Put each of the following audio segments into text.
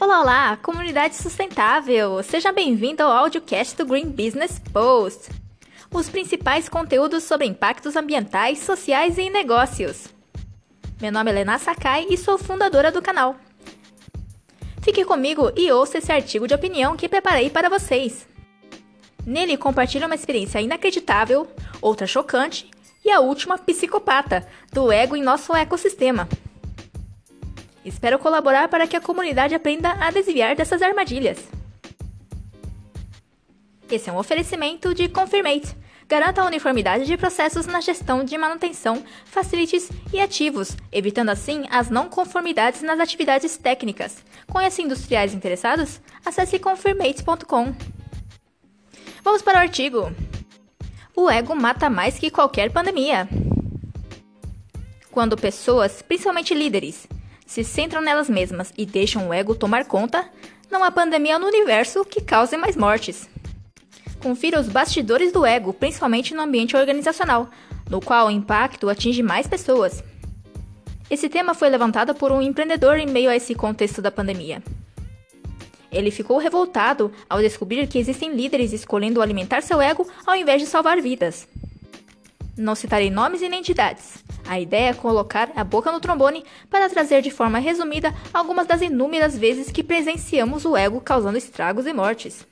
Olá, olá, comunidade sustentável! Seja bem-vindo ao audiocast do Green Business Post. Os principais conteúdos sobre impactos ambientais, sociais e negócios. Meu nome é Lena Sakai e sou fundadora do canal. Fique comigo e ouça esse artigo de opinião que preparei para vocês. Nele compartilho uma experiência inacreditável, outra chocante e a última psicopata do ego em nosso ecossistema. Espero colaborar para que a comunidade aprenda a desviar dessas armadilhas. Esse é um oferecimento de Confirmate. Garanta a uniformidade de processos na gestão de manutenção, facilities e ativos, evitando assim as não conformidades nas atividades técnicas. Conhece industriais interessados? Acesse confirmate.com. Vamos para o artigo. O ego mata mais que qualquer pandemia. Quando pessoas, principalmente líderes, se centram nelas mesmas e deixam o ego tomar conta, não há pandemia no universo que cause mais mortes. Confira os bastidores do ego, principalmente no ambiente organizacional, no qual o impacto atinge mais pessoas. Esse tema foi levantado por um empreendedor em meio a esse contexto da pandemia. Ele ficou revoltado ao descobrir que existem líderes escolhendo alimentar seu ego ao invés de salvar vidas. Não citarei nomes e nem entidades, a ideia é colocar a boca no trombone para trazer de forma resumida algumas das inúmeras vezes que presenciamos o ego causando estragos e mortes.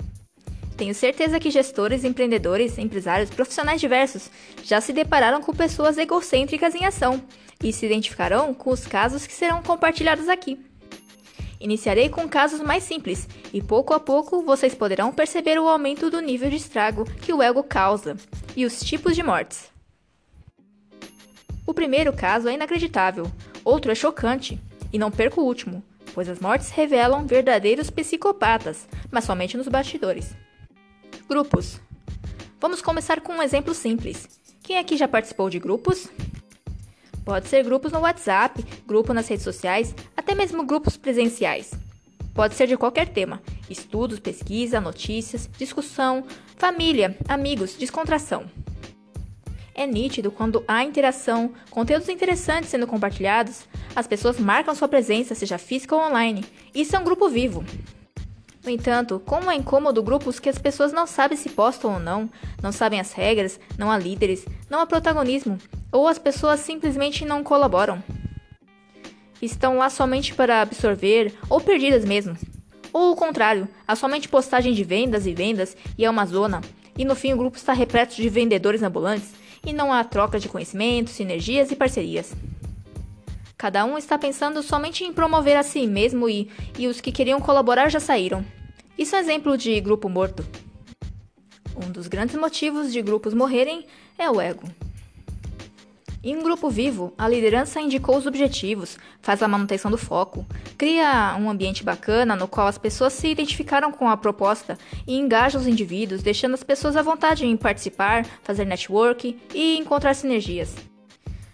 Tenho certeza que gestores, empreendedores, empresários, profissionais diversos já se depararam com pessoas egocêntricas em ação e se identificarão com os casos que serão compartilhados aqui. Iniciarei com casos mais simples e pouco a pouco vocês poderão perceber o aumento do nível de estrago que o ego causa e os tipos de mortes. O primeiro caso é inacreditável, outro é chocante, e não perco o último, pois as mortes revelam verdadeiros psicopatas, mas somente nos bastidores. Grupos. Vamos começar com um exemplo simples. Quem aqui já participou de grupos? Pode ser grupos no WhatsApp, grupo nas redes sociais, até mesmo grupos presenciais. Pode ser de qualquer tema: estudos, pesquisa, notícias, discussão, família, amigos, descontração. É nítido quando há interação, conteúdos interessantes sendo compartilhados, as pessoas marcam sua presença, seja física ou online. Isso é um grupo vivo. No entanto, como é incômodo grupos que as pessoas não sabem se postam ou não, não sabem as regras, não há líderes, não há protagonismo, ou as pessoas simplesmente não colaboram. Estão lá somente para absorver ou perdidas mesmo. Ou o contrário, há somente postagem de vendas e vendas e é uma zona, e no fim o grupo está repleto de vendedores ambulantes e não há troca de conhecimentos, sinergias e parcerias. Cada um está pensando somente em promover a si mesmo e, e os que queriam colaborar já saíram. Isso é um exemplo de grupo morto. Um dos grandes motivos de grupos morrerem é o ego. Em um grupo vivo, a liderança indicou os objetivos, faz a manutenção do foco, cria um ambiente bacana no qual as pessoas se identificaram com a proposta e engaja os indivíduos, deixando as pessoas à vontade em participar, fazer network e encontrar sinergias.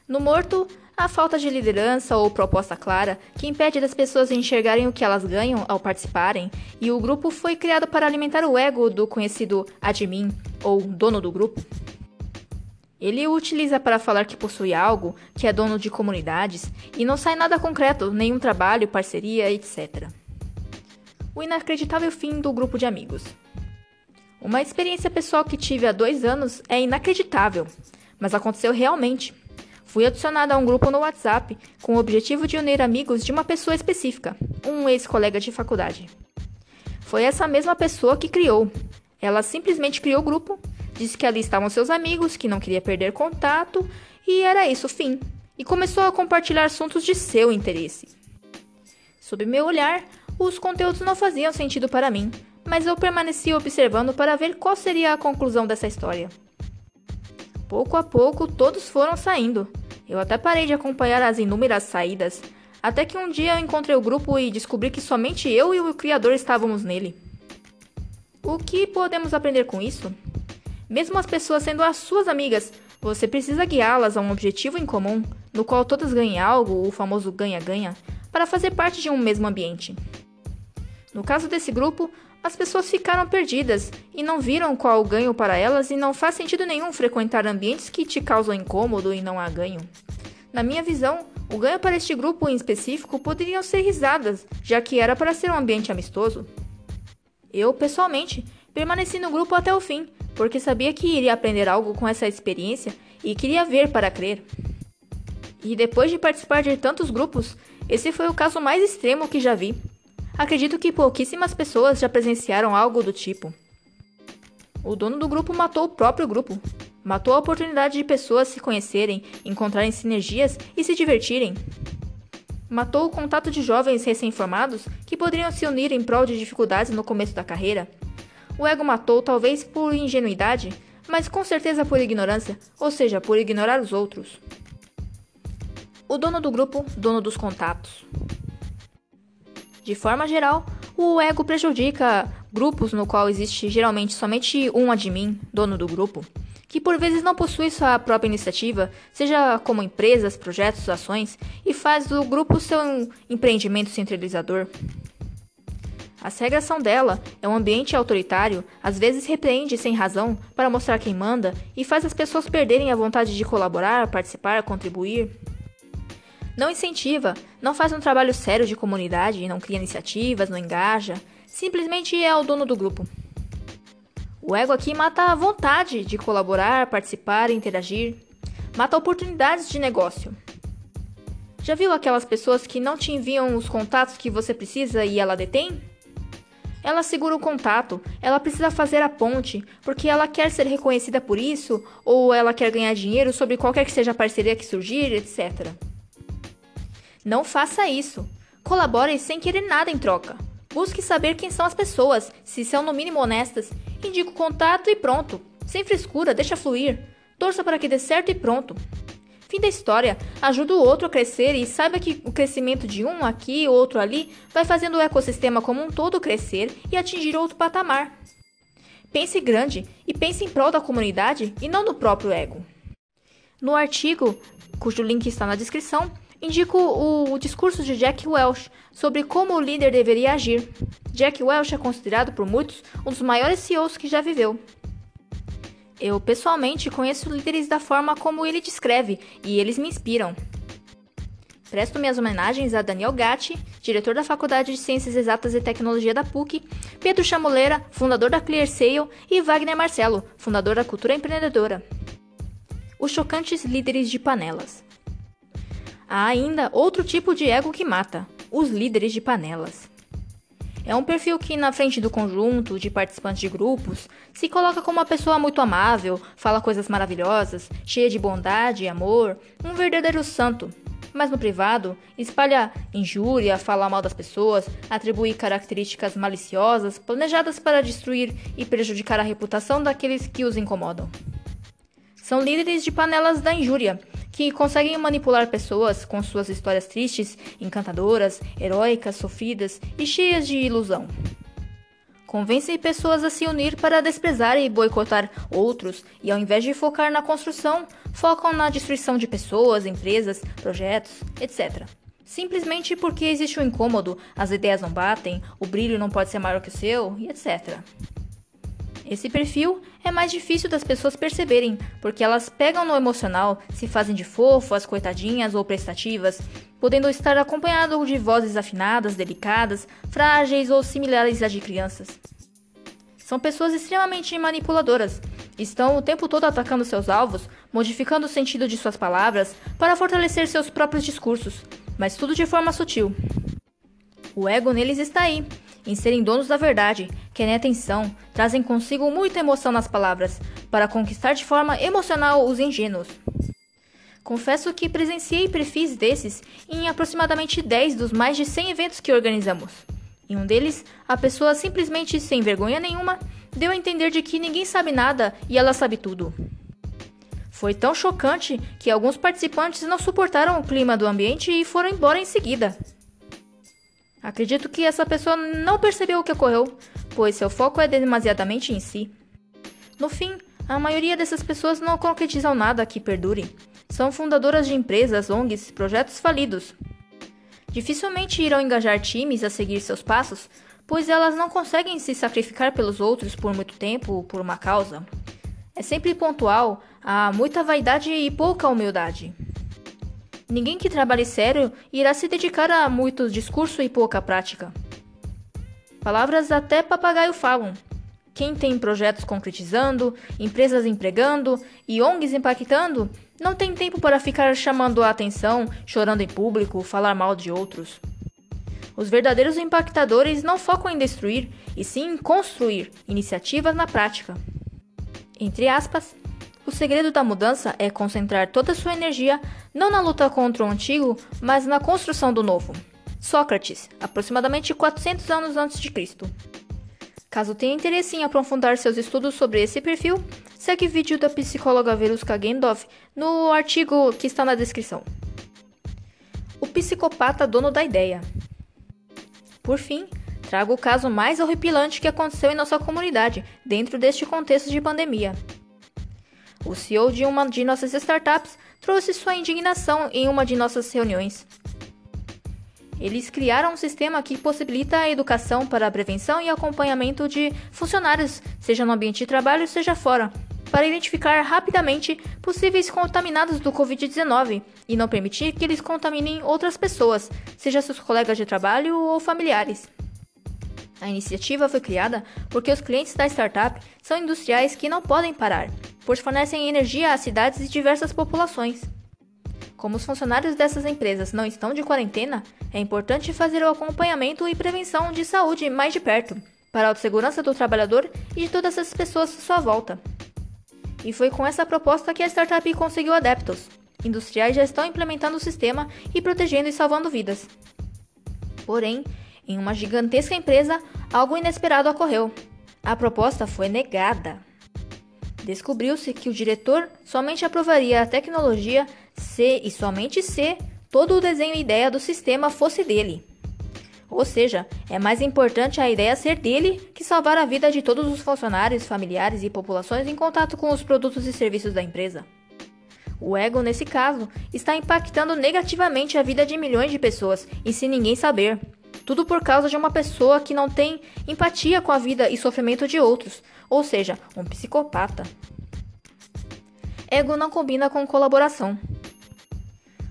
No morto, a falta de liderança ou proposta clara, que impede das pessoas enxergarem o que elas ganham ao participarem, e o grupo foi criado para alimentar o ego do conhecido admin ou dono do grupo. Ele o utiliza para falar que possui algo, que é dono de comunidades, e não sai nada concreto, nenhum trabalho, parceria, etc. O inacreditável fim do grupo de amigos. Uma experiência pessoal que tive há dois anos é inacreditável, mas aconteceu realmente. Fui adicionada a um grupo no WhatsApp com o objetivo de unir amigos de uma pessoa específica, um ex-colega de faculdade. Foi essa mesma pessoa que criou. Ela simplesmente criou o grupo Disse que ali estavam seus amigos, que não queria perder contato, e era isso, fim. E começou a compartilhar assuntos de seu interesse. Sob meu olhar, os conteúdos não faziam sentido para mim, mas eu permaneci observando para ver qual seria a conclusão dessa história. Pouco a pouco, todos foram saindo. Eu até parei de acompanhar as inúmeras saídas, até que um dia eu encontrei o grupo e descobri que somente eu e o criador estávamos nele. O que podemos aprender com isso? Mesmo as pessoas sendo as suas amigas, você precisa guiá-las a um objetivo em comum, no qual todas ganhem algo, o famoso ganha-ganha, para fazer parte de um mesmo ambiente. No caso desse grupo, as pessoas ficaram perdidas e não viram qual o ganho para elas e não faz sentido nenhum frequentar ambientes que te causam incômodo e não há ganho. Na minha visão, O ganho para este grupo em específico poderiam ser risadas, já que era para ser um ambiente amistoso. Eu, pessoalmente, permaneci no grupo até o fim, porque sabia que iria aprender algo com essa experiência e queria ver para crer. E depois de participar de tantos grupos, esse foi o caso mais extremo que já vi. Acredito que pouquíssimas pessoas já presenciaram algo do tipo. O dono do grupo matou o próprio grupo. Matou a oportunidade de pessoas se conhecerem, encontrarem sinergias e se divertirem. Matou o contato de jovens recém-formados que poderiam se unir em prol de dificuldades no começo da carreira. O ego matou talvez por ingenuidade, mas com certeza por ignorância, ou seja, por ignorar os outros. O dono do grupo, dono dos contatos. De forma geral, o ego prejudica grupos no qual existe geralmente somente um admin, dono do grupo, que por vezes não possui sua própria iniciativa, seja como empresas, projetos, ações, e faz do grupo seu empreendimento centralizador. Regras são dela, é um ambiente autoritário, às vezes repreende sem razão para mostrar quem manda e faz as pessoas perderem a vontade de colaborar, participar, contribuir. Não incentiva, não faz um trabalho sério de comunidade, não cria iniciativas, não engaja, simplesmente é o dono do grupo. O ego aqui mata a vontade de colaborar, participar, interagir, mata oportunidades de negócio. Já viu aquelas pessoas que não te enviam os contatos que você precisa e ela detém? Ela segura o contato, ela precisa fazer a ponte, porque ela quer ser reconhecida por isso, ou ela quer ganhar dinheiro sobre qualquer que seja a parceria que surgir, etc. Não faça isso. Colabore sem querer nada em troca. Busque saber quem são as pessoas, se são no mínimo honestas. Indique o contato e pronto. Sem frescura, deixa fluir. Torça para que dê certo e pronto. Fim da história. Ajuda o outro a crescer e saiba que o crescimento de um aqui, outro ali, vai fazendo o ecossistema como um todo crescer e atingir outro patamar. Pense grande e pense em prol da comunidade e não do próprio ego. No artigo, cujo link está na descrição, indico o, o, discurso de Jack Welch sobre como o líder deveria agir. Jack Welch é considerado por muitos um dos maiores CEOs que já viveu. Eu pessoalmente conheço líderes da forma como ele descreve e eles me inspiram. Presto minhas homenagens a Daniel Gatti, diretor da Faculdade de Ciências Exatas e Tecnologia da PUC, Pedro Chamoleira, fundador da ClearSale, e Wagner Marcelo, fundador da Cultura Empreendedora. Os chocantes líderes de panelas. Há ainda outro tipo de ego que mata: os líderes de panelas. É um perfil que, na frente do conjunto de participantes de grupos, se coloca como uma pessoa muito amável, fala coisas maravilhosas, cheia de bondade e amor, um verdadeiro santo. Mas no privado, espalha injúria, fala mal das pessoas, atribui características maliciosas, planejadas para destruir e prejudicar a reputação daqueles que os incomodam. São líderes de panelas da injúria, que conseguem manipular pessoas com suas histórias tristes, encantadoras, heróicas, sofridas e cheias de ilusão. Convencem pessoas a se unir para desprezar e boicotar outros e, ao invés de focar na construção, focam na destruição de pessoas, empresas, projetos, etc. Simplesmente porque existe um incômodo, as ideias não batem, o brilho não pode ser maior que o seu e etc. Esse perfil é mais difícil das pessoas perceberem, porque elas pegam no emocional, se fazem de fofas, coitadinhas ou prestativas, podendo estar acompanhado de vozes afinadas, delicadas, frágeis ou similares às de crianças. São pessoas extremamente manipuladoras. Estão o tempo todo atacando seus alvos, modificando o sentido de suas palavras para fortalecer seus próprios discursos, mas tudo de forma sutil. O ego neles está aí, em serem donos da verdade, querem atenção, trazem consigo muita emoção nas palavras, para conquistar de forma emocional os ingênuos. Confesso que presenciei perfis desses em aproximadamente 10 dos mais de 100 eventos que organizamos. Em um deles, a pessoa simplesmente sem vergonha nenhuma deu a entender de que ninguém sabe nada e ela sabe tudo. Foi tão chocante que alguns participantes não suportaram o clima do ambiente e foram embora em seguida. Acredito que essa pessoa não percebeu o que ocorreu, pois seu foco é demasiadamente em si. No fim, a maioria dessas pessoas não concretizam nada que perdure. São fundadoras de empresas, ONGs, projetos falidos. Dificilmente irão engajar times a seguir seus passos, pois elas não conseguem se sacrificar pelos outros por muito tempo por uma causa. É sempre pontual, há muita vaidade e pouca humildade. Ninguém que trabalhe sério irá se dedicar a muito discurso e pouca prática. Palavras até papagaio falam. Quem tem projetos concretizando, empresas empregando e ONGs impactando, não tem tempo para ficar chamando a atenção, chorando em público, falar mal de outros. Os verdadeiros impactadores não focam em destruir, e sim em construir iniciativas na prática. Entre aspas, o segredo da mudança é concentrar toda sua energia não na luta contra o antigo, mas na construção do novo. Sócrates, aproximadamente 400 anos antes de Cristo. Caso tenha interesse em aprofundar seus estudos sobre esse perfil, segue o vídeo da psicóloga Veruska Gendov no artigo que está na descrição. O psicopata dono da ideia. Por fim, trago o caso mais horripilante que aconteceu em nossa comunidade dentro deste contexto de pandemia. O CEO de uma de nossas startups trouxe sua indignação em uma de nossas reuniões. Eles criaram um sistema que possibilita a educação para a prevenção e acompanhamento de funcionários, seja no ambiente de trabalho, seja fora, para identificar rapidamente possíveis contaminados do Covid-19 e não permitir que eles contaminem outras pessoas, seja seus colegas de trabalho ou familiares. A iniciativa foi criada porque os clientes da startup são industriais que não podem parar, pois fornecem energia às cidades e diversas populações. Como os funcionários dessas empresas não estão de quarentena, é importante fazer o acompanhamento e prevenção de saúde mais de perto, para a segurança do trabalhador e de todas as pessoas à sua volta. E foi com essa proposta que a startup conseguiu adeptos. Industriais já estão implementando o sistema e protegendo e salvando vidas. Porém, em uma gigantesca empresa, algo inesperado ocorreu. A proposta foi negada. Descobriu-se que o diretor somente aprovaria a tecnologia se e somente se todo o desenho e ideia do sistema fosse dele. Ou seja, é mais importante a ideia ser dele que salvar a vida de todos os funcionários, familiares e populações em contato com os produtos e serviços da empresa. O ego, nesse caso, está impactando negativamente a vida de milhões de pessoas e sem ninguém saber. Tudo por causa de uma pessoa que não tem empatia com a vida e sofrimento de outros, ou seja, um psicopata. Ego não combina com colaboração.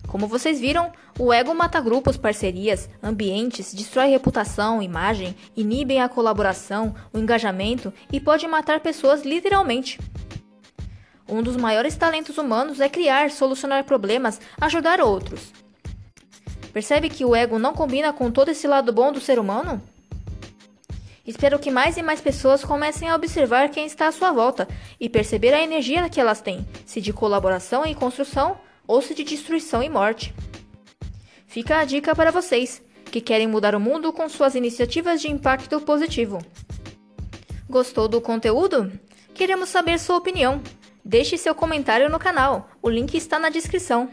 Como vocês viram, o ego mata grupos, parcerias, ambientes, destrói reputação, imagem, inibe a colaboração, o engajamento e pode matar pessoas literalmente. Um dos maiores talentos humanos é criar, solucionar problemas, ajudar outros. Percebe que o ego não combina com todo esse lado bom do ser humano? Espero que mais e mais pessoas comecem a observar quem está à sua volta e perceber a energia que elas têm, se de colaboração e construção ou se de destruição e morte. Fica a dica para vocês que querem mudar o mundo com suas iniciativas de impacto positivo. Gostou do conteúdo? Queremos saber sua opinião. Deixe seu comentário no canal, o link está na descrição.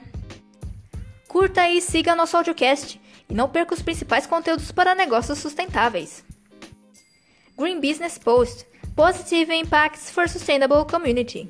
Curta e siga nosso audiocast. E não perca os principais conteúdos para negócios sustentáveis. Green Business Post. Positive Impacts for Sustainable Community